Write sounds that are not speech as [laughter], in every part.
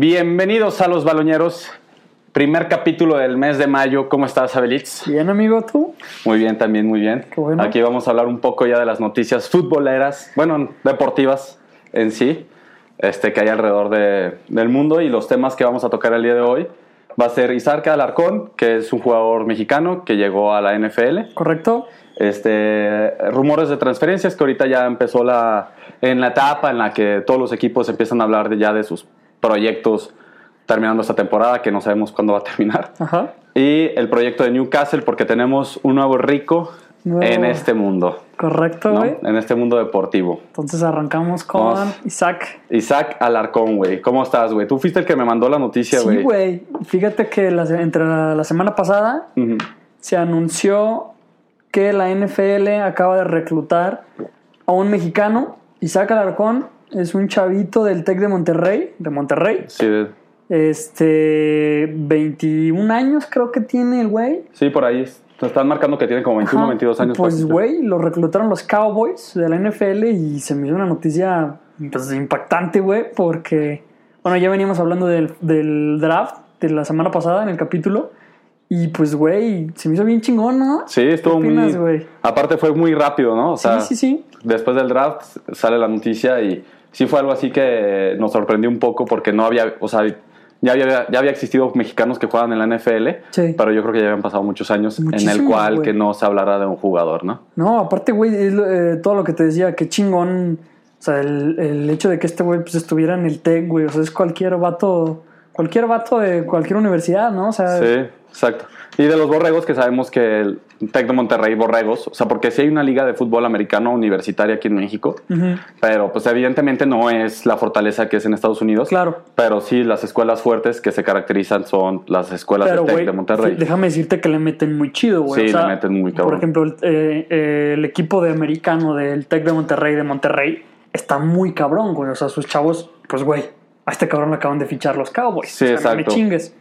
Bienvenidos a Los Baloñeros. Primer capítulo del mes de mayo. ¿Cómo estás, Abelitz? Bien, amigo, ¿tú? Muy bien, también muy bien. Qué bueno. Aquí vamos a hablar un poco ya de las noticias futboleras, bueno, deportivas en sí, este, que hay alrededor de- del mundo y los temas que vamos a tocar el día de hoy. Va a ser Isarca Alarcón, que es un jugador mexicano que llegó a la NFL. ¿Correcto? Este, rumores de transferencias que ahorita ya empezó la, en la etapa en la que todos los equipos empiezan a hablar de ya de sus proyectos terminando esta temporada, que no sabemos cuándo va a terminar. Ajá. Y el proyecto de Newcastle, porque tenemos un nuevo rico en este mundo, Correcto, ¿no? güey. En este mundo deportivo. Entonces arrancamos con. Isaac. Isaac Alarcón, güey. ¿Cómo estás, güey? Tú fuiste el que me mandó la noticia, güey. Sí, güey. Fíjate que la- entre la, la semana pasada se anunció que la NFL acaba de reclutar a un mexicano. Isaac Alarcón es un chavito del TEC de Monterrey, de Monterrey. Sí, Este, 21 años creo que tiene el güey. sí, por ahí. es- te están marcando que tiene como 21, Ajá. 22 años. Pues, güey, lo reclutaron los Cowboys de la NFL y se me hizo una noticia pues, impactante, güey, porque, bueno, ya veníamos hablando del, del draft de la semana pasada en el capítulo y, pues, güey, se me hizo bien chingón, ¿no? Sí, estuvo ¿Qué muy. opinas, güey? Aparte, fue muy rápido, ¿no? O sea, sí, sí, sí. después del draft sale la noticia y sí fue algo así que nos sorprendió un poco porque no había, o sea, ya había, ya había existido mexicanos que juegan en la NFL, Sí. pero yo creo que ya habían pasado muchos años en el cual que no se hablara de un jugador, ¿no? No, aparte, güey, eh, todo lo que te decía, qué chingón. O sea, el, el hecho de que este güey pues, estuviera en el TEC, güey, o sea, es cualquier vato, cualquier vato de cualquier universidad, ¿no? O sea, Sí, exacto. Y de los borregos, que sabemos que el Tec de Monterrey, borregos, o sea, porque sí hay una liga de fútbol americano universitaria aquí en México, pero pues evidentemente no es la fortaleza que es en Estados Unidos. claro. Pero sí, las escuelas fuertes que se caracterizan son las escuelas del Tec de Monterrey. sí, déjame decirte que le meten muy chido, güey. Sí, O sea, le meten muy cabrón. Por ejemplo, el, eh, eh, el equipo de americano del Tec de Monterrey, de Monterrey, está muy cabrón, güey. O sea, sus chavos, pues, güey, a este cabrón le acaban de fichar los Cowboys. Sí, O sea, No me exacto. chingues.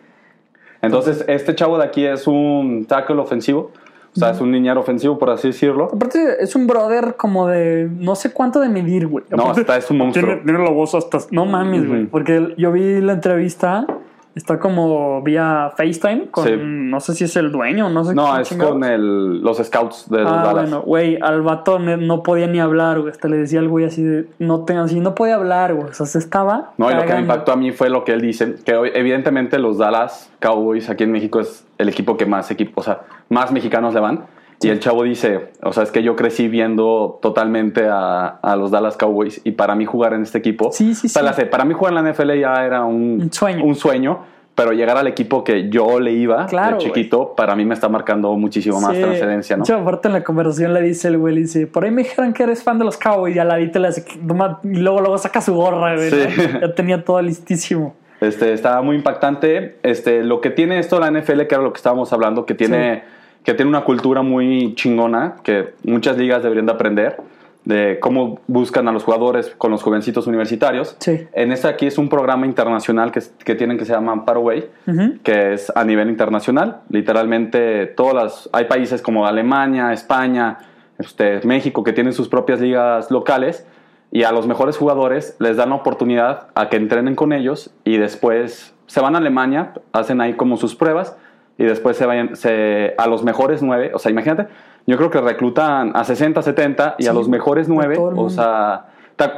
Entonces, este chavo de aquí es un tackle ofensivo, o sea, es un niñero ofensivo, por así decirlo. Aparte, es un brother como de no sé cuánto de medir, güey. No, Aparte, hasta es un monstruo. Tiene, tiene la voz hasta. No mames, güey. Porque yo vi la entrevista, está como vía FaceTime con. Sí. No sé si es el dueño, no sé No, es chingados. con el, los scouts de los Ah, Dallas. bueno, güey, al vato no podía ni hablar, güey. Hasta le decía al güey así de. No, te, así no podía hablar, güey. O sea, se estaba. No, y lo que me impactó a mí fue lo que él dice, que hoy, evidentemente los Dallas Cowboys aquí en México es el equipo que más equipo, o sea, más mexicanos le van. Y el chavo dice, o sea, es que yo crecí viendo totalmente a, a los Dallas Cowboys y para mí jugar en este equipo, Sí, sí, sí. la sé, para mí jugar en la NFL ya era un, Un sueño. un sueño, pero llegar al equipo que yo le iba Claro, de chiquito, para mí me está marcando muchísimo más trascendencia, ¿no? Hecho, aparte en la conversación le dice el güey, dice, por ahí me dijeron que eres fan de los Cowboys, y al ladito le hace, y luego, luego saca su gorra, güey. Sí. ¿no? Ya tenía todo listísimo. Este, está muy impactante. Este, lo que tiene esto la NFL, que era lo que estábamos hablando, que tiene, que tiene una cultura muy chingona, que muchas ligas deberían de aprender, de cómo buscan a los jugadores con los jovencitos universitarios. Sí. En este aquí es un programa internacional que, que tienen que se llama Paraway, Ujú. que es a nivel internacional. Literalmente todas las, hay países como Alemania, España, este, México, que tienen sus propias ligas locales y a los mejores jugadores les dan la oportunidad a que entrenen con ellos y después se van a Alemania, hacen ahí como sus pruebas y después se vayan se, a los mejores nueve, o sea, imagínate, yo creo que reclutan a 60, 70 y Sí, a los mejores nueve, o sea,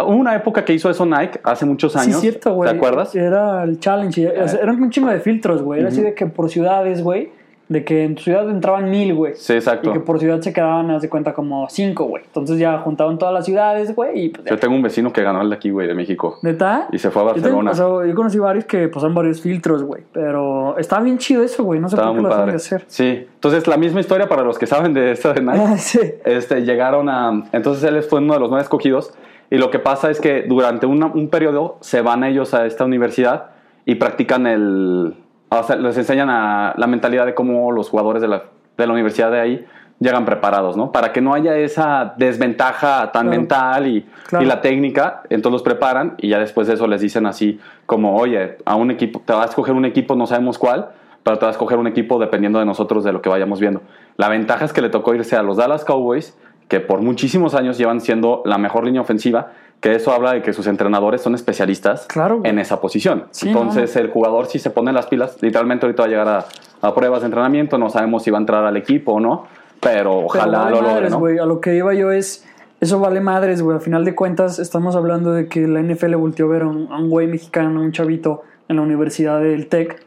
hubo una época que hizo eso Nike hace muchos Sí, años, cierto, güey. ¿te acuerdas? Era el challenge. sea, Eran un chingo de filtros, güey. Era así de que por ciudades, güey, de que en tu ciudad entraban mil, güey. Sí, exacto. Y que por ciudad se quedaban, haz de cuenta, como cinco, güey. Entonces ya juntaban todas las ciudades, güey, y pues ya. Yo tengo un vecino que ganó el de aquí, güey, de México. ¿Neta? Y se fue a Yo, tengo- Barcelona. o sea, yo conocí varios que pasan varios filtros, güey. Pero está bien chido eso, güey. No sé por qué lo padre. de hacer. Sí. Entonces, la misma historia para los que saben de esta de Nike. [laughs] Sí. este, llegaron a... Entonces, él fue uno de los nueve escogidos. Y lo que pasa es que durante una- un periodo se van ellos a esta universidad y practican el... O sea, les enseñan a la mentalidad de cómo los jugadores de la, de la universidad de ahí llegan preparados, ¿no? Para que no haya esa desventaja tan Claro. mental y, Claro. y la técnica, entonces los preparan y ya después de eso les dicen así como, oye, a un equipo, te vas a escoger un equipo, no sabemos cuál, pero te vas a escoger un equipo dependiendo de nosotros, de lo que vayamos viendo. La ventaja es que le tocó irse a los Dallas Cowboys, que por muchísimos años llevan siendo la mejor línea ofensiva, que eso habla de que sus entrenadores son especialistas Claro, en esa posición. Sí, Entonces el jugador si se pone las pilas, literalmente ahorita va a llegar a, a pruebas de entrenamiento, no sabemos si va a entrar al equipo o no, pero Pero ojalá vale lo logre, madres, ¿no? A lo que iba yo es. Eso vale madres, güey. A final de cuentas, estamos hablando de que la NFL volteó a ver a un, a un güey mexicano, un chavito en la Universidad del TEC,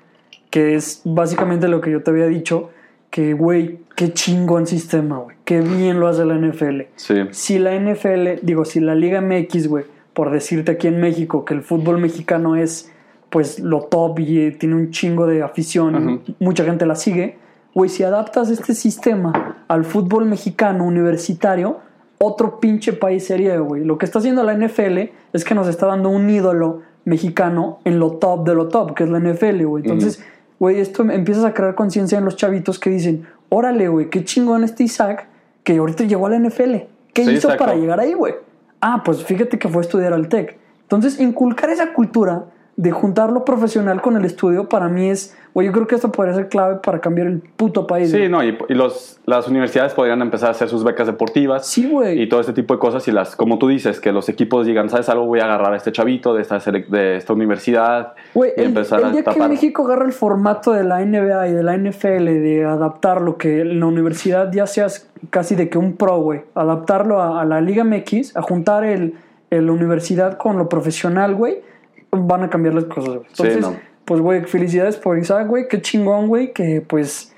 que es básicamente lo que yo te había dicho. Que, güey, qué chingón sistema, güey. Qué bien lo hace la NFL. Sí, Si la NFL, digo, si la Liga MX, güey, por decirte aquí en México que el fútbol mexicano es, pues, lo top y eh, tiene un chingo de afición, Ujú. mucha gente la sigue, güey, si adaptas este sistema al fútbol mexicano universitario, otro pinche país sería, güey. Lo que está haciendo la NFL es que nos está dando un ídolo mexicano en lo top de lo top, que es la NFL, güey. Entonces, güey, esto empiezas a crear conciencia en los chavitos que dicen, órale, güey, qué chingón este Isaac que ahorita llegó a la NFL. ¿Qué Sí, hizo exacto. para llegar ahí, güey? Ah, pues fíjate que fue a estudiar al TEC. Entonces, inculcar esa cultura de juntar lo profesional con el estudio para mí es, güey, yo creo que esto podría ser clave para cambiar el puto país. sí, no, y, y los, las universidades podrían empezar a hacer sus becas deportivas. Sí, güey. y todo este tipo de cosas y las como tú dices que los equipos digan sabes algo voy a agarrar a este chavito de esta de esta universidad Güey, y el, empezar el día a que México agarra el formato de la NBA y de la NFL, de adaptar lo que en la universidad ya seas casi de que un pro, güey, adaptarlo a, a la Liga MX, a juntar el, el- la universidad con lo profesional, güey, van a cambiar las cosas, güey. Sí, Entonces, no. pues, güey, felicidades por Isaac, güey, qué chingón, güey, que pues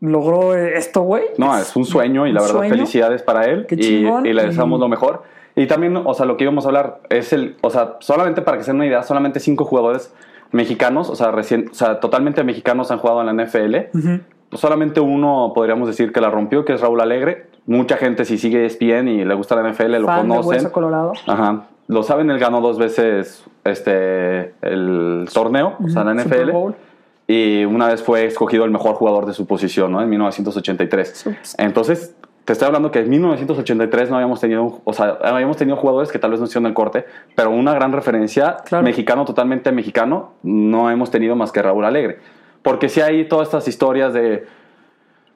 logró eh, esto, güey. no es un sueño y la verdad sueño. felicidades para él Qué chingón, y le y- deseamos lo mejor y también o sea lo que íbamos a hablar es el o sea solamente para que se den una idea solamente cinco jugadores mexicanos o sea recién o sea totalmente mexicanos han jugado en la NFL solamente uno podríamos decir que la rompió que es Raúl Alegre mucha gente si sigue ESPN y le gusta la NFL lo Fan de conocen Colorado. Ajá. Lo saben, él ganó dos veces este el torneo, o sea, la NFL. Y una vez fue escogido el mejor jugador de su posición, ¿no? En 1983. Sups. Entonces, te estoy hablando que en 1983 no habíamos tenido, o sea, habíamos tenido jugadores que tal vez no hicieron el corte, pero una gran referencia, Claro. mexicano, totalmente mexicano, no hemos tenido más que Raúl Alegre. Porque si hay todas estas historias de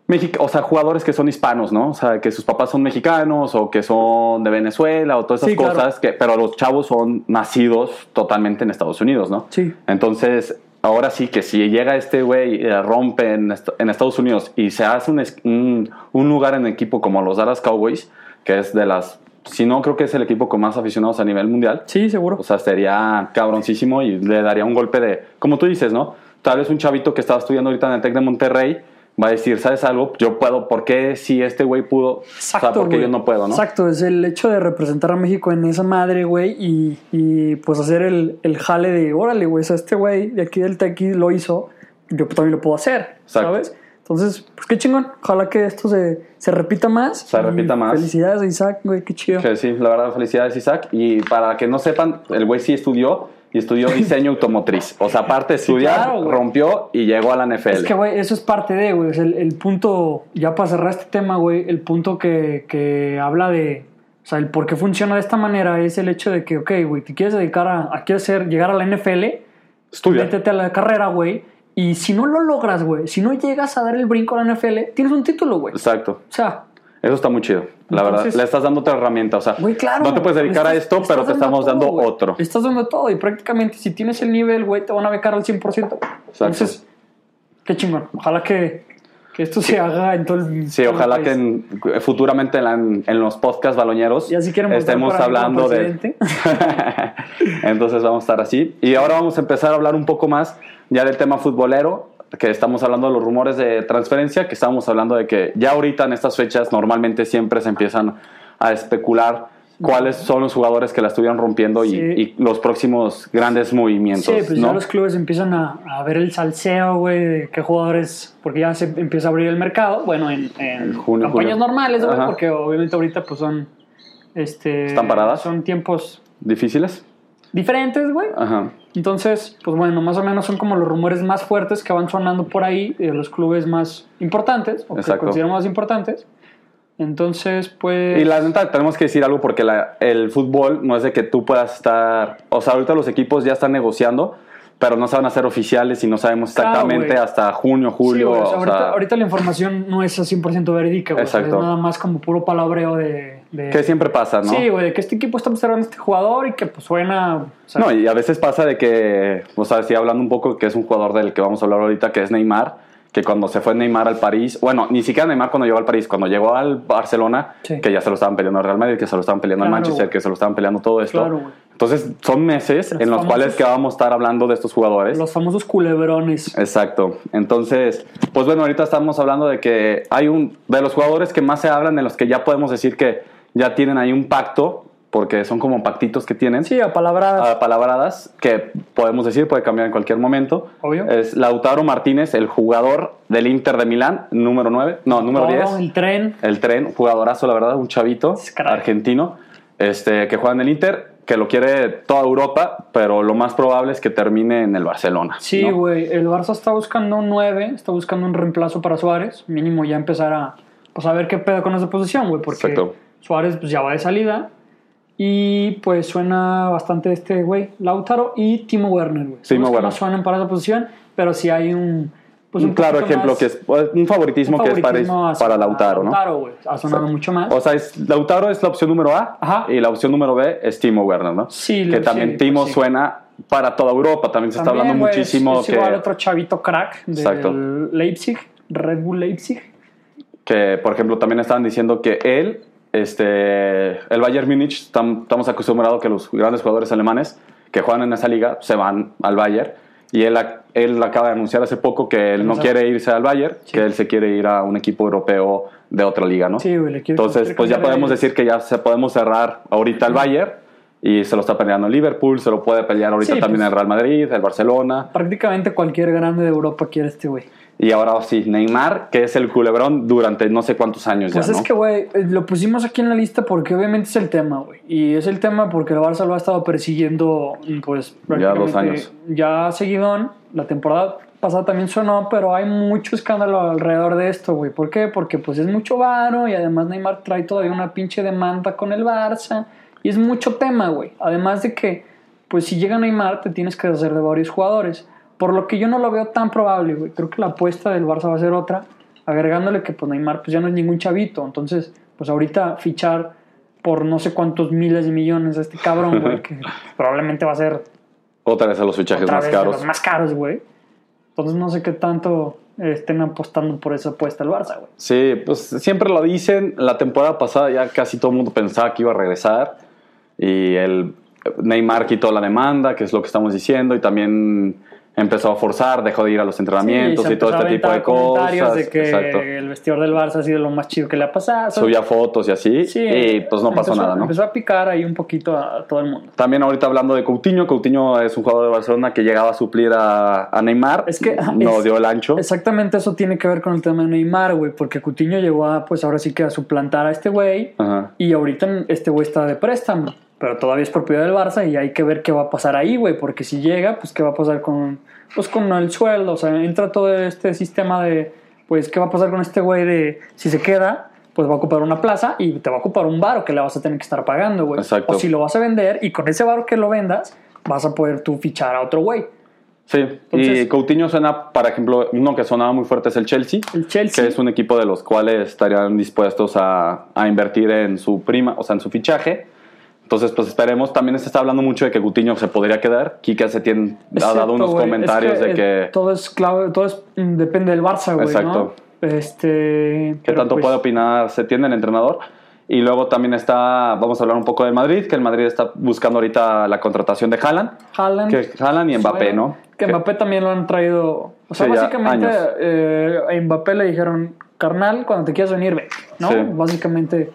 Mexica- o sea, jugadores que son hispanos, ¿no? O sea, que sus papás son mexicanos o que son de Venezuela o todas esas Sí, claro. cosas, que, pero los chavos son nacidos totalmente en Estados Unidos, ¿no? Sí. Entonces, ahora sí que si llega este güey rompe en, est- en Estados Unidos y se hace un, un, un lugar en equipo como los Dallas Cowboys, que es de las, si no creo que es el equipo con más aficionados a nivel mundial, Sí, seguro. o sea, sería cabroncísimo y le daría un golpe de, como tú dices, ¿no? Tal vez un chavito que estaba estudiando ahorita en el TEC de Monterrey va a decir, ¿sabes algo? Yo puedo, ¿por qué si este güey pudo? Exacto, o sea, ¿por qué yo no puedo, no? Exacto, es el hecho de representar a México en esa madre, güey, y, y, pues hacer el, el jale de, órale, güey, o sea, este güey de aquí del Tequi lo hizo, yo también lo puedo hacer, Exacto. ¿sabes? Entonces, pues qué chingón, ojalá que esto se, se repita más. Se repita más. Felicidades a Isaac, güey, qué chido. Sí, la verdad, felicidades Isaac. Y para que no sepan, el güey sí estudió y estudió diseño automotriz. O sea, aparte de estudiar, claro, güey. rompió y llegó a la NFL. Es que, güey, eso es parte de, güey. El, el punto, ya para cerrar este tema, güey, el punto que, que habla de. O sea, el por qué funciona de esta manera es el hecho de que, ok, güey, te quieres dedicar a, a quieres ser, llegar a la NFL, Estudia. métete a la carrera, güey. Y si no lo logras, güey, si no llegas a dar el brinco a la NFL, tienes un título, güey. O Exacto. sea, Eso está muy chido. La Entonces- verdad, le estás dando otra herramienta. O sea, güey, claro. no te puedes dedicar le a estás- esto, pero estás te estamos todo, dando otro. Le estás dando todo y prácticamente si tienes el nivel, güey, te van a becar al 100%. Entonces, qué chingón. Ojalá que, que esto se haga en todo el Sí, todo el ojalá que país. en- futuramente en, la- en los podcasts baloñeros si estemos hablando de... [laughs] Entonces vamos a estar así. Y ahora vamos a empezar a hablar un poco más ya del tema futbolero, que estamos hablando de los rumores de transferencia, que estábamos hablando de que ya ahorita en estas fechas normalmente siempre se empiezan a especular cuáles son los jugadores que la estuvieron rompiendo y- Sí. y, los próximos grandes movimientos. Sí, pues ¿no? ya los clubes empiezan a, a ver el salseo, güey, de qué jugadores, porque ya se empieza a abrir el mercado, bueno, en, en junio, campañas julio. normales, güey, porque obviamente ahorita pues son, este... ¿Están paradas? Son tiempos ¿Difíciles? Diferentes, güey. Ajá. Entonces, pues bueno, más o menos son como los rumores más fuertes que van sonando por ahí de los clubes más importantes, o que Exacto. consideramos más importantes. Entonces, pues... Y la neta, tenemos que decir algo porque la- el fútbol no es de que tú puedas estar. O sea, ahorita los equipos ya están negociando, pero no se van a hacer oficiales y no sabemos Claro, exactamente güey. hasta junio, Sí, julio. güey, o sea, o ahorita, sea, ahorita la información no es a 100% verídica, güey. o sea, Exacto. es nada más como puro palabreo de, De, Que siempre pasa, ¿no? Sí, güey, de que este equipo está observando a este jugador y que pues suena... o sea, No, y a veces pasa de que, o sea, sí hablando un poco que es un jugador del que vamos a hablar ahorita, que es Neymar, que cuando se fue Neymar al París, bueno, ni siquiera Neymar cuando llegó al París, cuando llegó al Barcelona, Sí. que ya se lo estaban peleando al Real Madrid, que se lo estaban peleando al Manchester, que se lo estaban peleando todo esto. Claro, güey. Entonces, son meses Los en los famosos- cuales que vamos a estar hablando de estos jugadores. los famosos culebrones. Exacto. Entonces, pues bueno, ahorita estamos hablando de que hay un de los jugadores que más se hablan, de los que ya podemos decir que ya tienen ahí un pacto, porque son como pactitos que tienen, Sí, a palabras... a palabradas, que podemos decir puede cambiar en cualquier momento. Obvio. Es Lautaro Martínez, el jugador del Inter de Milán, número 9, no, número todo, 10. el tren. El tren, jugadorazo, la verdad, un chavito Es argentino este, que juega en el Inter, que lo quiere toda Europa, pero lo más probable es que termine en el Barcelona. Sí, ¿no? güey. El Barça está buscando un 9, está buscando un reemplazo para Suárez. Mínimo ya empezar a, pues, a ver qué pedo con esa posición, güey. Porque Exacto. Suárez pues, ya va de salida. Y pues suena bastante este, güey, Lautaro y Timo Werner, güey. Timo Werner. más suenan para esa posición, pero sí hay un. Pues, un claro ejemplo más- que es pues, un favoritismo, un que es para, para Lautaro, ¿no? Lautaro, güey. Ha sonado mucho más. O sea, es- Lautaro es la opción número A Ajá. y la opción número B es Timo Werner, ¿no? Sí, que también sí, Timo pues sí. suena para toda Europa, también se está hablando es- muchísimo es, que, igual otro chavito crack del Exacto. Leipzig, Red Bull Leipzig. que, por ejemplo, también estaban diciendo que él, este, el Bayern Múnich, tam- estamos acostumbrados que los grandes jugadores alemanes que juegan en esa liga se van al Bayern y él, ac- él acaba de anunciar hace poco que él no quiere irse al Bayern, Sí. que él se quiere ir a un equipo europeo de otra liga, ¿no? Sí, güey, le Entonces, pues ya podemos de- decir que ya se podemos cerrar ahorita el Bayern y se lo está peleando el Liverpool, se lo puede pelear ahorita Sí, también pues- el Real Madrid, el Barcelona Prácticamente cualquier grande de Europa quiere este güey. Y ahora sí, Neymar, que es el culebrón durante no sé cuántos años Pues ya, es ¿no? que, güey, eh, lo pusimos aquí en la lista porque obviamente es el tema, güey. Y es el tema porque el Barça lo ha estado persiguiendo, pues, Ya dos años. Ya seguidón. La temporada pasada también sonó, pero hay mucho escándalo alrededor de esto, güey. ¿Por qué? Porque, pues, es mucho varo y además Neymar trae todavía una pinche demanda con el Barça. Y es mucho tema, güey. Además de que, pues, si llega Neymar, te tienes que hacer de varios jugadores. Por lo que yo no lo veo tan probable, güey. Creo que la apuesta del Barça va a ser otra. Agregándole que pues Neymar pues ya no es ningún chavito. Entonces, pues ahorita fichar por no sé cuántos miles de millones a este cabrón, güey, [laughs] que probablemente va a ser Otra vez a los fichajes otra más vez de caros. los más caros, güey. Entonces no sé qué tanto estén apostando por esa apuesta el Barça, güey. Sí, pues siempre lo dicen. La temporada pasada ya casi todo el mundo pensaba que iba a regresar. Y el Neymar quitó la demanda, que es lo que estamos diciendo, y también empezó a forzar, dejó de ir a los entrenamientos Sí, y todo este tipo de comentarios cosas. de que Exacto. el vestidor del Barça ha sido lo más chido que le ha pasado. Subía fotos y así, Sí, y pues no pasó empezó- nada, ¿no? Empezó a picar ahí un poquito a, todo el mundo. También ahorita hablando de Coutinho, Coutinho es un jugador de Barcelona que llegaba a suplir a, a Neymar, Es que no es- dio el ancho. Exactamente eso tiene que ver con el tema de Neymar, güey, porque Coutinho llegó a, pues ahora sí que a suplantar a este güey y ahorita este güey está de préstamo, pero todavía es propiedad del Barça y hay que ver qué va a pasar ahí, güey, porque si llega, pues qué va a pasar con, pues con el sueldo, o sea, entra todo este sistema de, pues qué va a pasar con este güey de, si se queda, pues va a ocupar una plaza y te va a ocupar un varo que le vas a tener que estar pagando, güey. Exacto. O si lo vas a vender y con ese varo que lo vendas, vas a poder tú fichar a otro güey. Sí, Entonces- y Coutinho suena, por ejemplo, uno que sonaba muy fuerte es el Chelsea. El Chelsea. que es un equipo de los cuales estarían dispuestos a, a invertir en su prima, o sea, en su fichaje. Entonces, pues esperemos. También se está hablando mucho de que Coutinho se podría quedar. Kike Setién ha dado unos comentarios es de que todo es clave, todo es, depende del Barça, güey. Exacto. ¿no? Este. qué tanto pues, puede opinar Setién, el entrenador. Y luego también está, vamos a hablar un poco del Madrid, que el Madrid está buscando ahorita la contratación de Haaland. Haaland. Que Haaland y Mbappé, Bueno, ¿no? Que Mbappé también lo han traído. O sea, Sí, básicamente eh, a Mbappé le dijeron, carnal, cuando te quieras venir, ven. ¿no? Sí. Básicamente.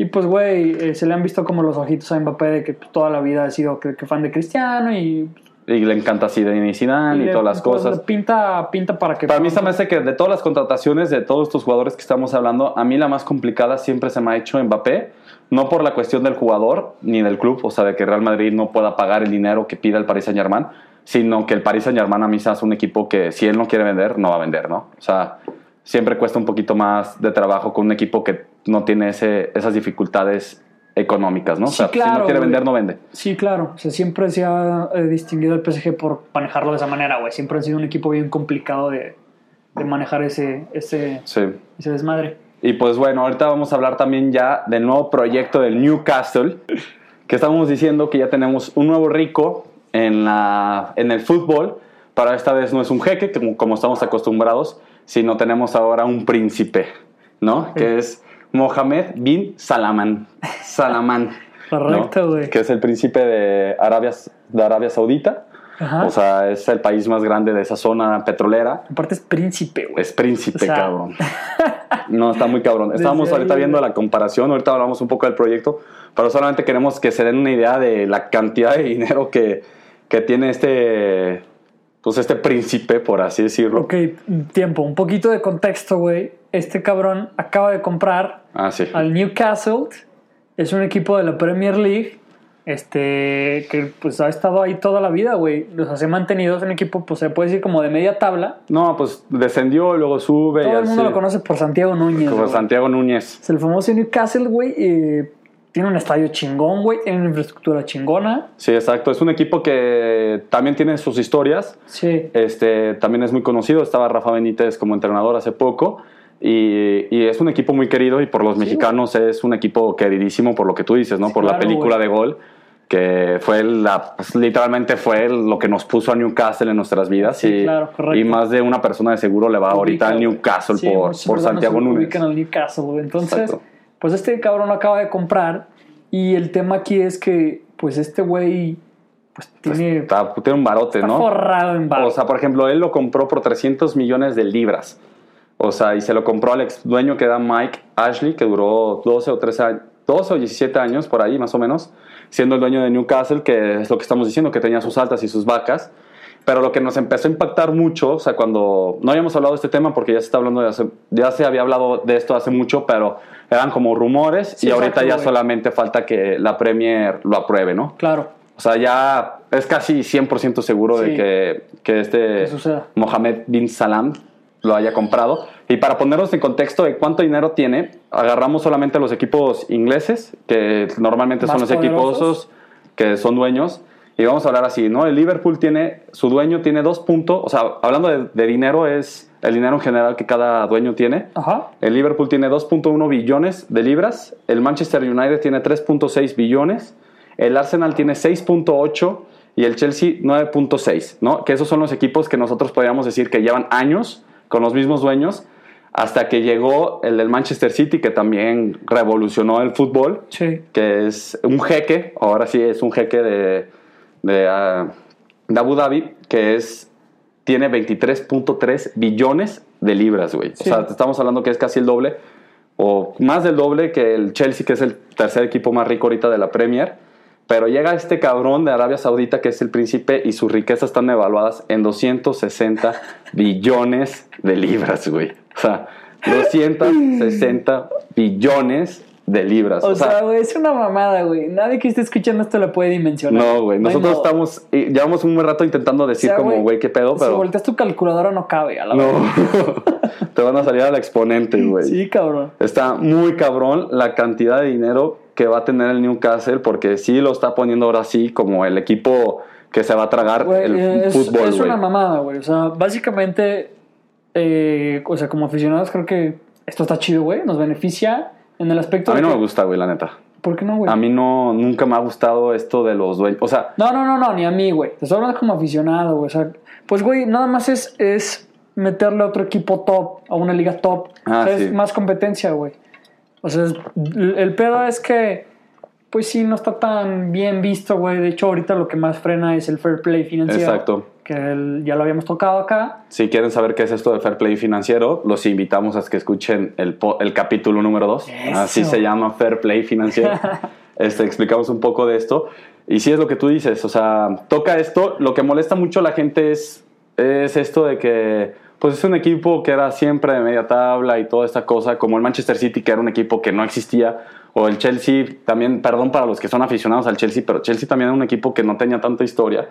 Y pues, güey, eh, se le han visto como los ojitos a Mbappé de que pues, toda la vida ha sido que, que fan de Cristiano y. Y le encanta Zidane y Zidane y, le- todas las pues, cosas. Pinta, pinta para que. Para mí se me hace que de todas las contrataciones de todos estos jugadores que estamos hablando, a mí la más complicada siempre se me ha hecho Mbappé, no por la cuestión del jugador ni del club, o sea, de que Real Madrid no pueda pagar el dinero que pida el Paris Saint Germain, sino que el Paris Saint Germain a mí se hace un equipo que si él no quiere vender, no va a vender, ¿no? O sea, siempre cuesta un poquito más de trabajo con un equipo que no tiene ese, esas dificultades económicas, ¿no? o Sí, sea, si claro, no quiere vender, no vende. Sí, claro. O sea, siempre se ha eh, distinguido el PSG por manejarlo de esa manera, güey. Siempre ha sido un equipo bien complicado de, de manejar ese, ese, Sí. ese desmadre. Y pues bueno, ahorita vamos a hablar también ya del nuevo proyecto del Newcastle, que estamos diciendo que ya tenemos un nuevo rico en, la, en el fútbol, pero esta vez no es un jeque, como, como estamos acostumbrados, sino tenemos ahora un príncipe, ¿no? Que es Mohamed bin Salaman. Salaman. [laughs] Correcto, ¿no? güey. Que es el príncipe de Arabia, de Arabia Saudita. Ajá. O sea, es el país más grande de esa zona petrolera. Aparte es príncipe, güey. Es príncipe, O sea- cabrón. [laughs] No, está muy cabrón. Estábamos ahorita ahí, viendo güey. la comparación, ahorita hablamos un poco del proyecto, pero solamente queremos que se den una idea de la cantidad de dinero que, que tiene este, pues este príncipe, por así decirlo. Ok, tiempo, un poquito de contexto, güey. Este cabrón acaba de comprar Ah, sí. al Newcastle. Es un equipo de la Premier League. Este, que pues ha estado ahí toda la vida, güey. O sea, se ha mantenido. Es un equipo, pues se puede decir como de media tabla. No, pues descendió, luego sube. y Todo el mundo lo conoce por Santiago Núñez. Güey. Santiago Núñez. Es el famoso Newcastle, güey. eh, tiene un estadio chingón, güey. Tiene una infraestructura chingona. Sí, exacto. Es un equipo que también tiene sus historias. Sí. Este, también es muy conocido. Estaba Rafa Benítez como entrenador hace poco. Y, y es un equipo muy querido y por los mexicanos es un equipo queridísimo por lo que tú dices, ¿no? Sí, por la claro, película güey. de gol, que fue la, pues, literalmente fue lo que nos puso a Newcastle en nuestras vidas. Sí, y, claro, correcto. y más de una persona de seguro le va ahorita Ubica, al güey. Newcastle Sí, por, por Santiago ubican Núñez. al Newcastle, güey. Entonces, Exacto. Pues este cabrón acaba de comprar. Y el tema aquí es que, pues este güey, pues tiene. Está, tiene un barote, está ¿no? forrado en barro. O sea, por ejemplo, él lo compró por 300 millones de libras. O sea, y se lo compró al ex dueño que era Mike Ashley, que duró 12 o 13 años, 12 o 17 años por ahí, más o menos, siendo el dueño de Newcastle, que es lo que estamos diciendo, que tenía sus altas y sus vacas. Pero lo que nos empezó a impactar mucho, o sea, cuando no habíamos hablado de este tema, porque ya se está hablando de hace, ya se había hablado de esto hace mucho, pero eran como rumores Sí, y ahorita ya solamente falta que la Premier lo apruebe, ¿no? Claro. O sea, ya es casi 100% seguro de Sí. que, que este Que suceda. Mohamed bin Salam lo haya comprado. Y para ponernos en contexto de cuánto dinero tiene, agarramos solamente los equipos ingleses, que normalmente son los poderosos. equipos que son dueños. Y vamos a hablar así, ¿no? El Liverpool tiene, su dueño tiene dos puntos, o sea, hablando de, de dinero, es el dinero en general que cada dueño tiene. Ajá. El Liverpool tiene 2.1 billones de libras, el Manchester United tiene 3.6 billones, el Arsenal tiene 6.8 y el Chelsea 9.6, ¿no? Que esos son los equipos que nosotros podríamos decir que llevan años con los mismos dueños hasta que llegó el del Manchester City que también revolucionó el fútbol, Sí. que es un jeque, ahora sí es un jeque de, de, de Abu Dhabi, que es tiene 23.3 billones de libras, güey. Sí. O sea, te estamos hablando que es casi el doble, o más del doble que el Chelsea, que es el tercer equipo más rico ahorita de la Premier. Pero llega este cabrón de Arabia Saudita, que es el príncipe, y sus riquezas están evaluadas en 260 [laughs] billones de libras, güey. O sea, 260 billones de libras. O, sea, güey, es una mamada, güey. Nadie que esté escuchando esto lo puede dimensionar. no, güey. Nosotros estamos, llevamos un buen rato intentando decir O sea, como, güey, qué pedo, Si pero volteas tu calculadora no cabe, a la verdad. no. [laughs] Te van a salir al exponente, [laughs] güey. Sí, cabrón. Está muy cabrón la cantidad de dinero que va a tener el Newcastle porque sí lo está poniendo ahora sí como el equipo que se va a tragar el eh, es, fútbol, es una mamada, güey. O sea, básicamente, eh, o sea, como aficionados creo que esto está chido, güey. Nos beneficia en el aspecto A mí no que- me gusta, güey, la neta. ¿Por qué no, güey? A mí no, nunca me ha gustado esto de los dueños. O sea, No, no, no, no, ni a mí, güey. Te estoy hablando como aficionado, güey. O sea, pues, güey, nada más es, es meterle a otro equipo top, a una liga top. Ah, o sea, sí. es más competencia, güey. O sea, es- el pedo es que, pues sí, no está tan bien visto, güey. De hecho, ahorita lo que más frena es el fair play financiero. Exacto. Que el- ya lo habíamos tocado acá. si quieren saber qué es esto de fair play financiero, los invitamos a que escuchen el, el capítulo número 2. Eso. Así se llama fair play financiero. [laughs] este, explicamos un poco de esto. Y sí es lo que tú dices, o sea, toca esto. Lo que molesta mucho a la gente es, es esto de que, pues es un equipo que era siempre de media tabla y toda esta cosa, como el Manchester City, que era un equipo que no existía, o el Chelsea, también, perdón para los que son aficionados al Chelsea, pero Chelsea también era un equipo que no tenía tanta historia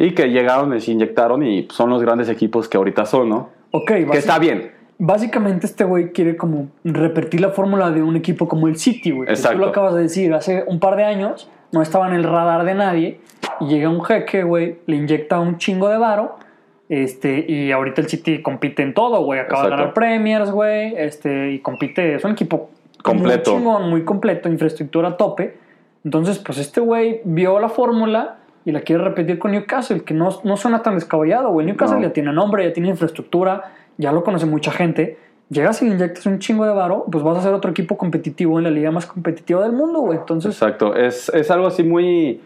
y que llegaron, les inyectaron y son los grandes equipos que ahorita son, ¿no? Ok, Que está bien. Básicamente este güey quiere como repetir la fórmula de un equipo como el City, güey. que Exacto. Tú lo acabas de decir, hace un par de años no estaba en el radar de nadie y llega un jeque, güey, le inyecta un chingo de varo Este, y ahorita el City compite en todo, güey. Acaba de Exacto. ganar Premiers, güey. Este, y compite, es un equipo Completo. muy chingón, muy completo, infraestructura a tope. Entonces, pues este güey vio la fórmula y la quiere repetir con Newcastle, que no, no suena tan descabellado, güey. Newcastle No. ya tiene nombre, ya tiene infraestructura, ya lo conoce mucha gente. Llegas y le inyectas un chingo de varo, pues vas a ser otro equipo competitivo en la liga más competitiva del mundo, güey. Entonces, Exacto, es, es algo así muy,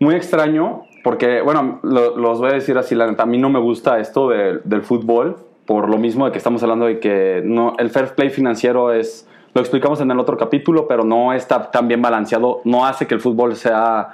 muy extraño, porque, bueno, lo- los voy a decir así, la neta, a mí no me gusta esto de- del fútbol, por lo mismo de que estamos hablando de que no, el fair play financiero es, lo explicamos en el otro capítulo, pero no está tan bien balanceado, no hace que el fútbol sea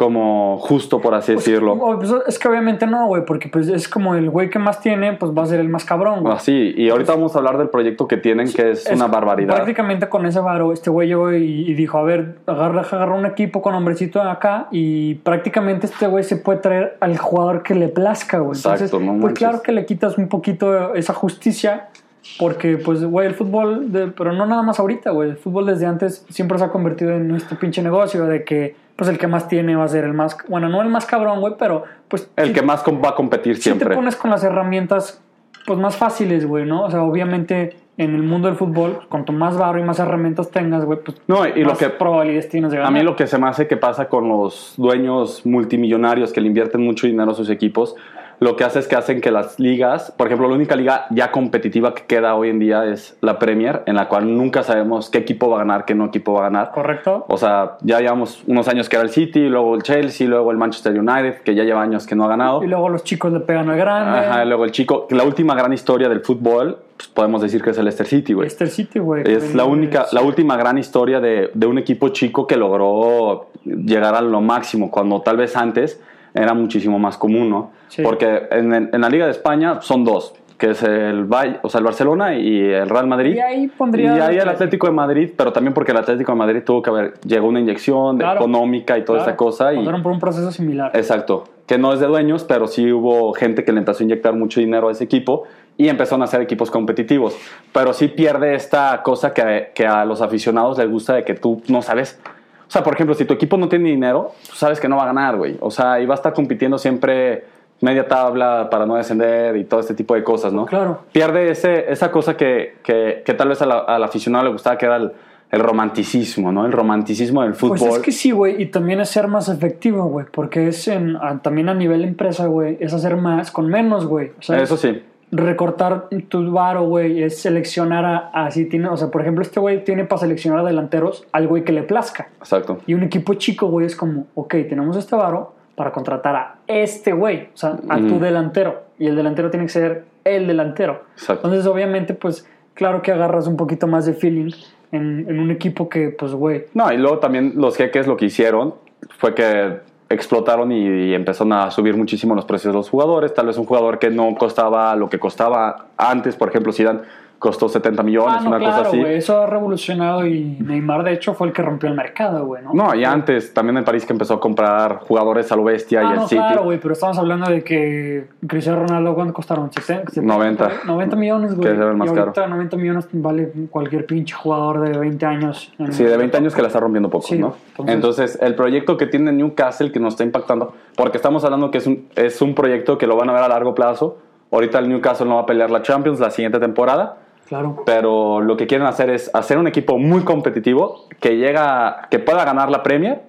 como justo, por así pues, decirlo. pues, es que obviamente no, güey, porque pues es como el güey que más tiene, pues va a ser el más cabrón, güey. Así, y ahorita vamos a hablar del proyecto que tienen, que es, una barbaridad. Prácticamente con ese varo, este güey llegó y, y dijo, a ver, agarra, agarra un equipo con hombrecito acá y prácticamente este güey se puede traer al jugador que le plazca, güey. Exacto, Entonces, no pues claro que le quitas un poquito esa justicia porque, pues, güey, el fútbol, de- pero no nada más ahorita, güey, el fútbol desde antes siempre se ha convertido en este pinche negocio de que, pues, el que más tiene va a ser el más, bueno, no el más cabrón, güey, pero, pues, El si- que más va a competir si siempre. te pones con las herramientas pues más fáciles, güey, ¿no? O sea, obviamente en el mundo del fútbol, cuanto más barro y más herramientas tengas, güey, pues No, y lo que probabilidades tienes de A ganar. mí lo que se me hace que pasa con los dueños multimillonarios que le invierten mucho dinero a sus equipos, lo que hace es que hacen que las ligas, por ejemplo, la única liga ya competitiva que queda hoy en día es la Premier, en la cual nunca sabemos qué equipo va a ganar, qué no equipo va a ganar. ¿Correcto? O sea, ya llevamos unos años que era el City, luego el Chelsea, luego el Manchester United, que ya lleva años que no ha ganado. Y luego los chicos le pegan al grande. Ajá, luego el chico, la última gran historia del fútbol, pues podemos decir que es el Leicester City, güey. Leicester City, güey. Es la única, la última gran historia de, de un equipo chico que logró llegar a lo máximo, cuando tal vez antes era muchísimo más común, ¿no? Sí. Porque en, la Liga de España son dos, que es el, o sea, el Barcelona y el Real Madrid. Y ahí pondría Y ahí el Atlético de Madrid, pero también porque el Atlético de Madrid tuvo que haber, llegó una inyección Claro. económica y toda Claro, esta cosa. Y, por un proceso similar. Exacto, que no es de dueños, pero sí hubo gente que le empezó a inyectar mucho dinero a ese equipo y empezaron a hacer equipos competitivos. Pero sí pierde esta cosa que, que a los aficionados les gusta de que tú no sabes. O sea, por ejemplo, si tu equipo no tiene dinero, tú sabes que no va a ganar, güey. O sea, y va a estar compitiendo siempre media tabla para no descender y todo este tipo de cosas, ¿no? Claro. Pierde ese, esa cosa que, que, que tal vez al aficionado le gustaba, que era el, el romanticismo, ¿no? El romanticismo del fútbol. Pues es que sí, güey, y también es ser más efectivo, güey, porque es en, a- también a nivel empresa, güey, es hacer más con menos, güey. Eso sí. Recortar tu varo, güey, es seleccionar a, así tiene, o sea, por ejemplo, este güey tiene para seleccionar a delanteros al güey que le plazca. Exacto. Y un equipo chico, güey, es como, ok, tenemos este varo para contratar a este güey, o sea, a tu delantero. Y el delantero tiene que ser el delantero. Exacto. Entonces, obviamente, pues, claro que agarras un poquito más de feeling en, en un equipo que, pues, güey, No, y luego también los jeques lo que hicieron fue que explotaron y, empezaron a subir muchísimo los precios de los jugadores. Tal vez un jugador que no costaba lo que costaba antes, por ejemplo, Zidane costó 70 millones, Ah, no, una cosa claro, así. güey. Eso ha revolucionado y Neymar, de hecho, fue el que rompió el mercado, güey, ¿no? No, y antes también en París que empezó a comprar jugadores a lo bestia Ah, y el no, City. claro, güey, pero estamos hablando de que Cristiano Ronaldo, ¿cuánto costaron? ¿70? 90. 90 millones, güey. Que es el más y ahorita 90 millones vale cualquier pinche jugador de 20 años. Sí, de 20 años que la está rompiendo poco, Sí, ¿no? entonces- Entonces, el proyecto que tiene Newcastle que nos está impactando, porque estamos hablando que es un, es un proyecto que lo van a ver a largo plazo. Ahorita el Newcastle no va a pelear la Champions la siguiente temporada, Claro. pero lo que quieren hacer es hacer un equipo muy competitivo que llega, que pueda ganar la Premier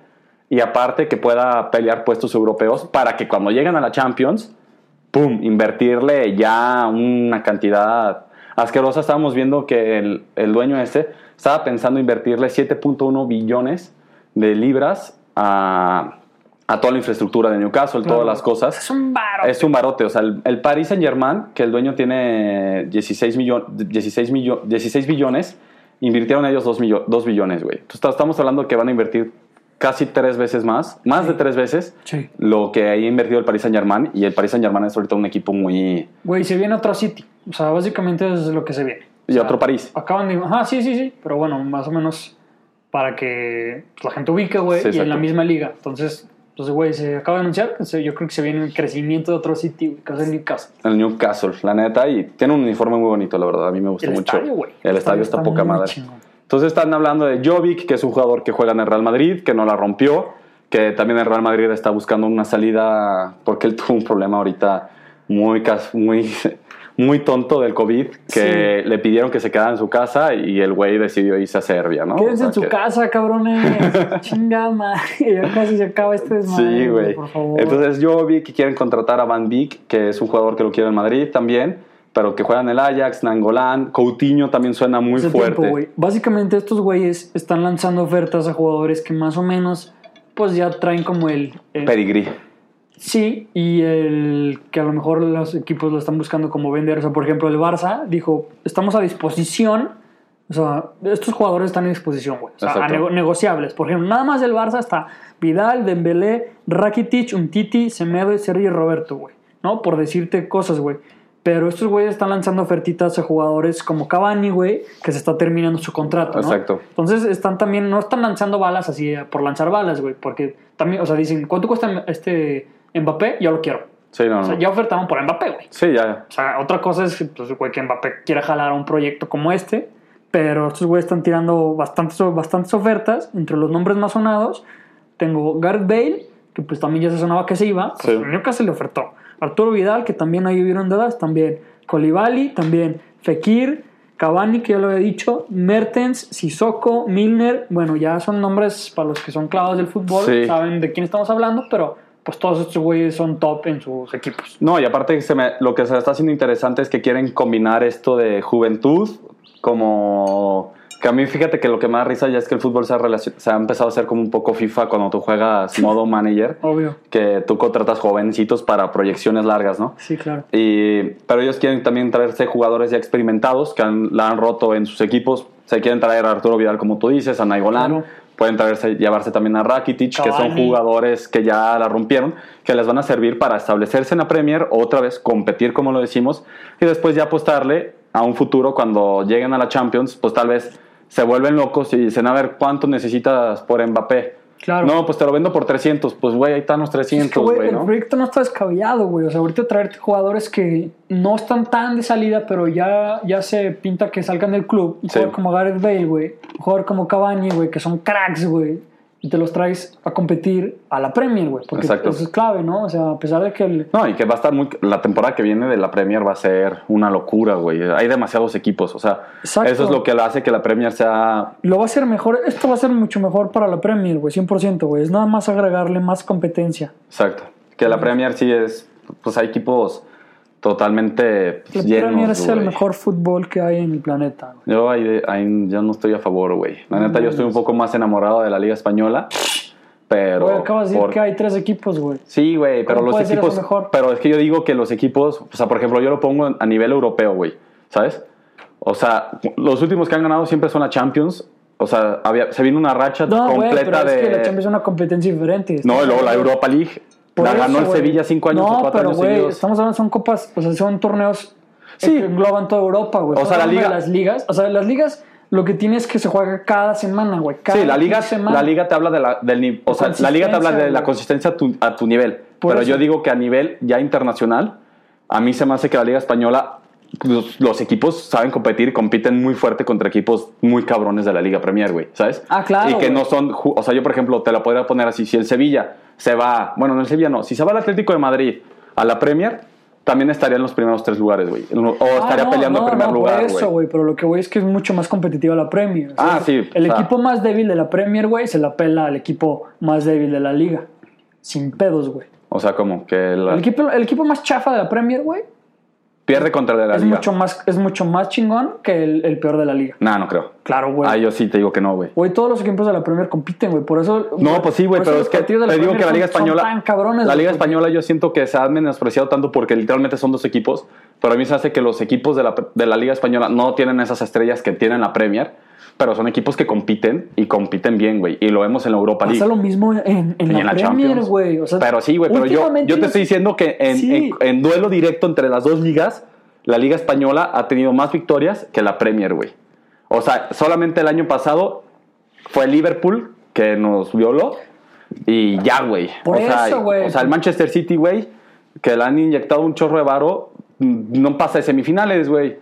y aparte que pueda pelear puestos europeos para que cuando lleguen a la Champions, pum, invertirle ya una cantidad asquerosa. Estábamos viendo que el, el dueño este estaba pensando invertirle 7.1 billones de libras a, a toda la infraestructura de Newcastle, todas las cosas. Es un varo. Es un barote, o sea, el, el Paris Saint Germain, que el dueño tiene 16, millon- 16, millo- 16 billones, invirtieron ellos 2, millo- 2 billones, güey. Entonces estamos hablando que van a invertir casi tres veces más, más de tres veces Sí. lo que ahí invertido el Paris Saint Germain, y el Paris Saint Germain es ahorita un equipo muy... Güey, se viene otro City. O sea, básicamente es lo que se viene. O Y sea, otro París. Acaban de. Ajá, sí, sí, sí. Pero bueno, más o menos para que pues, la gente ubique, güey, Sí, y en la misma liga. Entonces, entonces, güey, se acaba de anunciar yo creo que se viene el crecimiento de otro güey, que es el Newcastle. El Newcastle, la neta, y tiene un uniforme muy bonito, la verdad, a mí me gusta El mucho. estadio, güey. El estadio está, poca muy madre. chingón. Entonces están hablando de Jovic, que es un jugador que juega en el Real Madrid, que no la rompió, que también el Real Madrid está buscando una salida porque él tuvo un problema ahorita muy, muy, muy tonto del COVID que le pidieron que se quedara en su casa y el güey decidió irse a Serbia, ¿no? Quédense O sea, en su que- casa, cabrones. [laughs] Chingada madre. Ya casi se acaba este desmadre. Sí, güey. Por favor. Entonces yo vi que quieren contratar a Van Beek, que es un jugador que lo quiere en Madrid también, pero que juega en el Ajax, Nangolan, Coutinho también suena muy Hace fuerte. tiempo, güey. Básicamente estos güeyes están lanzando ofertas a jugadores que más o menos pues ya traen como el... el- Pedigrí. Sí, y el que a lo mejor los equipos lo están buscando como vender. O sea, por ejemplo, el Barça dijo, estamos a disposición. O sea, estos jugadores están en disposición, güey. O sea, nego- negociables. Por ejemplo, nada más del Barça está Vidal, Dembélé, Rakitic, Umtiti, Semedo, Sergio y Roberto, güey. ¿No? Por decirte cosas, güey. Pero estos güeyes están lanzando ofertitas a jugadores como Cavani, güey, que se está terminando su contrato, ¿no? Exacto. Entonces están también, no están lanzando balas así eh, por lanzar balas, güey, porque también, o sea, dicen, ¿cuánto cuesta este Mbappé? Yo lo quiero. Sí, no, O sea, no. ya ofertaron por Mbappé, güey. Sí, ya. O sea, otra cosa es pues, güey, que Mbappé quiera jalar a un proyecto como este, pero estos güeyes están tirando bastantes, bastantes ofertas. Entre los nombres más sonados, tengo Gareth Bale, que pues también ya se sonaba que se iba, pues Sí. Newcastle le ofertó. Arturo Vidal, que también ahí hubieron dudas, también. Colibali, también. Fekir, Cavani, que ya lo había dicho, Mertens, Sissoko, Milner, bueno, ya son nombres para los que son clavados del fútbol, Sí. saben de quién estamos hablando, pero pues todos estos güeyes son top en sus equipos. No, y aparte se me- lo que se está haciendo interesante es que quieren combinar esto de juventud como... Que a mí fíjate que lo que me da risa ya es que el fútbol se ha, relacion- se ha empezado a hacer como un poco FIFA cuando tú juegas modo manager, Obvio. que tú contratas jovencitos para proyecciones largas, ¿no? Sí, claro. Y, pero ellos quieren también traerse jugadores ya experimentados que han- la han roto en sus equipos. Se quieren traer a Arturo Vidal, como tú dices, a Nainggolan. Claro. Pueden traerse, llevarse también a Rakitic, que son jugadores que ya la rompieron, que les van a servir para establecerse en la Premier, otra vez competir, como lo decimos, y después ya apostarle a un futuro cuando lleguen a la Champions, pues tal vez se vuelven locos y dicen, a ver, ¿cuánto necesitas por Mbappé? Claro. No, pues te lo vendo por 300. Pues, güey, ahí están los Es que, 300, güey, el ¿no? proyecto no está descabellado, güey. O sea, ahorita traerte jugadores que no están tan de salida, pero ya, ya se pinta que salgan del club. Un Sí. jugador como Gareth Bale, güey. Un jugador como Cavani, güey, que son cracks, güey. Y te los traes a competir a la Premier, güey. Porque Exacto. eso es clave, ¿no? O sea, a pesar de que el... No, y que va a estar muy. La temporada que viene de la Premier va a ser una locura, güey. Hay demasiados equipos. O sea, Exacto. eso es lo que hace que la Premier sea. Lo va a hacer mejor. Esto va a ser mucho mejor para la Premier, güey. 100%, güey. Es nada más agregarle más competencia. Exacto. Que la Premier sí es. Pues hay equipos totalmente La llenos. Premier es el güey. mejor fútbol que hay en el planeta. Yo ahí, ahí ya no estoy a favor, güey. La neta, yo estoy un poco más enamorado de la Liga Española. Pero. Güey, acabas de decir por- que hay tres equipos, güey. Sí, güey, pero ¿Cómo los equipos. mejor? Pero es que yo digo que los equipos, o sea, por ejemplo, yo lo pongo a nivel europeo, güey, ¿sabes? O sea, los últimos que han ganado siempre son la Champions. O sea, había, se vino una racha No, completa pero es de. que la Champions es una competencia diferente. no, y luego la Europa League. Por la eso, ganó el güey. Sevilla cinco años no, o cuatro pero, años güey, seguidos. estamos hablando, son copas, o sea, son torneos Sí. que engloban toda Europa, güey. O sea, la liga- las ligas, o sea, las ligas lo que tiene es que se juega cada semana, güey. cada Sí, la liga, 15 semanas. la liga te habla de la, del o sea, la liga te habla de la Consistencia, consistencia a tu, a tu nivel. Por pero eso. yo digo que a nivel ya internacional, a mí se me hace que la liga española, los, los equipos saben competir compiten muy fuerte contra equipos muy cabrones de la Liga Premier, güey, ¿sabes? Ah, claro, Y que güey. no son, o sea, yo por ejemplo te la podría poner así, si el Sevilla se va, bueno, no el Sevilla no, si se va al Atlético de Madrid a la Premier, también estaría en los primeros tres lugares, güey. O Ah, estaría no, peleando no, en primer no, lugar, Por eso, güey. pero lo que voy es que es mucho más competitiva la Premier. Ah, O sea, sí, El o sea- equipo más débil de la Premier, güey, se la pela al equipo más débil de la liga. Sin pedos, güey. O sea, como que la- El equipo, el equipo más chafa de la Premier, güey, pierde contra el de la es liga. mucho, más, es mucho más chingón que el, el peor de la liga. No, no creo. Claro, güey. Ah, yo sí te digo que no, güey. Güey, todos los equipos de la Premier compiten, güey. Por eso. No, pues sí, güey, pero es que te digo Premier que la Liga Española. tan cabrones, la Liga porque- Española yo siento que se ha menospreciado tanto porque literalmente son dos equipos, pero a mí se hace que los equipos de la, de la Liga Española no tienen esas estrellas que tienen la Premier, pero son equipos que compiten y compiten bien, güey. Y lo vemos en la Europa League. Pasa lo mismo en, en y la, en la Premier, güey. O sea, pero sí, güey, pero yo, yo te estoy diciendo que en, Sí. en- duelo directo entre las dos ligas, la Liga Española ha tenido más victorias que la Premier, güey. O sea, solamente el año pasado fue Liverpool que nos violó y ya, güey. Por o sea, eso, güey. O sea, el Manchester City, güey, que le han inyectado un chorro de varo, mm, no pasa de semifinales, güey.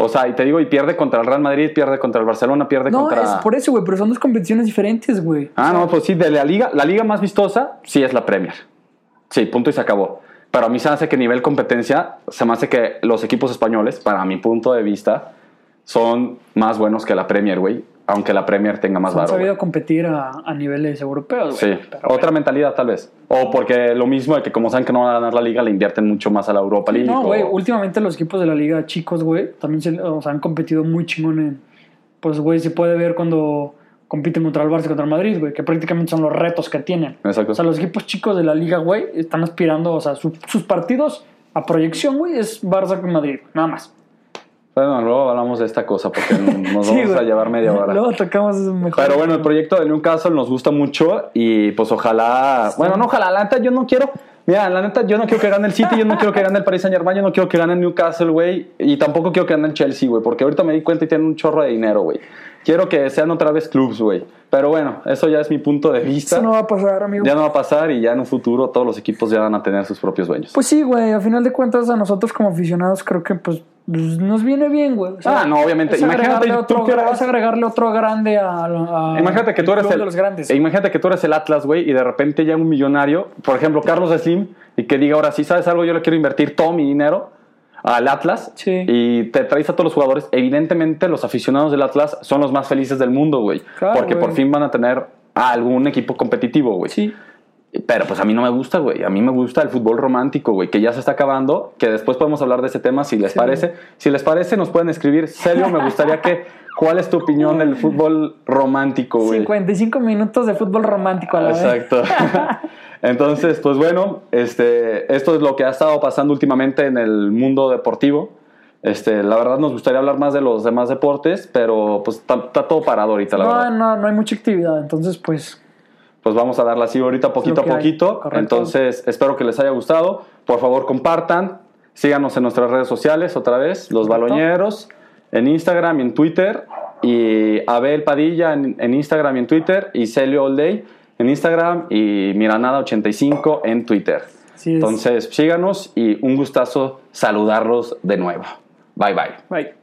O sea, y te digo, y pierde contra el Real Madrid, pierde contra el Barcelona, pierde No, contra... es por eso, güey, pero son dos competiciones diferentes, güey. Ah, no, pues sí, de la liga, la liga más vistosa sí es la Premier. Sí, punto y se acabó. Pero a mí se me hace que nivel competencia, se me hace que los equipos españoles, para mi punto de vista, son más buenos que la Premier, güey. Aunque la Premier tenga más Han varo. sabido güey. competir a, a niveles europeos, Sí, güey. Pero otra bueno. mentalidad tal vez. O porque lo mismo de que como saben que no van a ganar la liga, le invierten mucho más a la Europa League. No, o- güey, últimamente los equipos de la liga chicos, güey, también se, o sea, han competido muy chingón en... Pues, güey, se puede ver cuando compiten contra el Barça y contra el Madrid, güey, que prácticamente son los retos que tienen. Exacto. O sea, los equipos chicos de la liga, güey, están aspirando, o sea, su- sus partidos a proyección, güey, es Barça con Madrid, nada más. Bueno, luego hablamos de esta cosa porque [laughs] nos Sí, vamos a llevar media hora. Luego tocamos mejor. Pero bueno, el proyecto de Newcastle nos gusta mucho y pues ojalá, bueno, no ojalá, la neta yo no quiero, mira, la neta yo no quiero que gane el City, yo no quiero que gane el Paris Saint Germain, yo no quiero que gane el Newcastle, güey, y tampoco quiero que gane el Chelsea, güey, porque ahorita me di cuenta y tienen un chorro de dinero, güey. Quiero que sean otra vez clubs, güey. Pero bueno, eso ya es mi punto de vista. Eso no va a pasar, amigo. Ya no va a pasar y ya en un futuro todos los equipos ya van a tener sus propios dueños. Pues sí, güey, a final de cuentas a nosotros como aficionados creo que pues, pues, nos viene bien, güey. O Ah, no, obviamente. Imagínate, tú otro, que eres- es agregarle otro grande a, a- Imagínate que tú eres el, de los grandes. e Imagínate que tú eres el Atlas, güey, y de repente llega un millonario, por ejemplo, Carlos Slim, y que diga ahora sí, ¿sabes algo? Yo le quiero invertir todo mi dinero al Atlas Sí. y te traes a todos los jugadores. Evidentemente, los aficionados del Atlas son los más felices del mundo, güey, Claro, porque güey. por fin van a tener a algún equipo competitivo, güey. Sí. Pero pues a mí no me gusta, güey. A mí me gusta el fútbol romántico, güey, que ya se está acabando, que después podemos hablar de ese tema si les Sí. parece. Si les parece, nos pueden escribir. Celio, me gustaría que... ¿Cuál es tu opinión del fútbol romántico, güey? 55 minutos de fútbol romántico a la vez. Exacto. [laughs] Entonces, pues bueno, este, esto es lo que ha estado pasando últimamente en el mundo deportivo. Este, la verdad nos gustaría hablar más de los demás deportes, pero pues está, está todo parado ahorita, la No, verdad. no, no hay mucha actividad, entonces pues Pues vamos a darla así ahorita poquito a poquito. Entonces, espero que les haya gustado. Por favor, compartan. Síganos en nuestras redes sociales otra vez, Los Correcto. Baloñeros, en Instagram y en Twitter. Y Abel Padilla en, en Instagram y en Twitter. Y Celio All Day en Instagram. Y Miranada85 en Twitter. Entonces, síganos y un gustazo saludarlos de nuevo. Bye bye. Bye.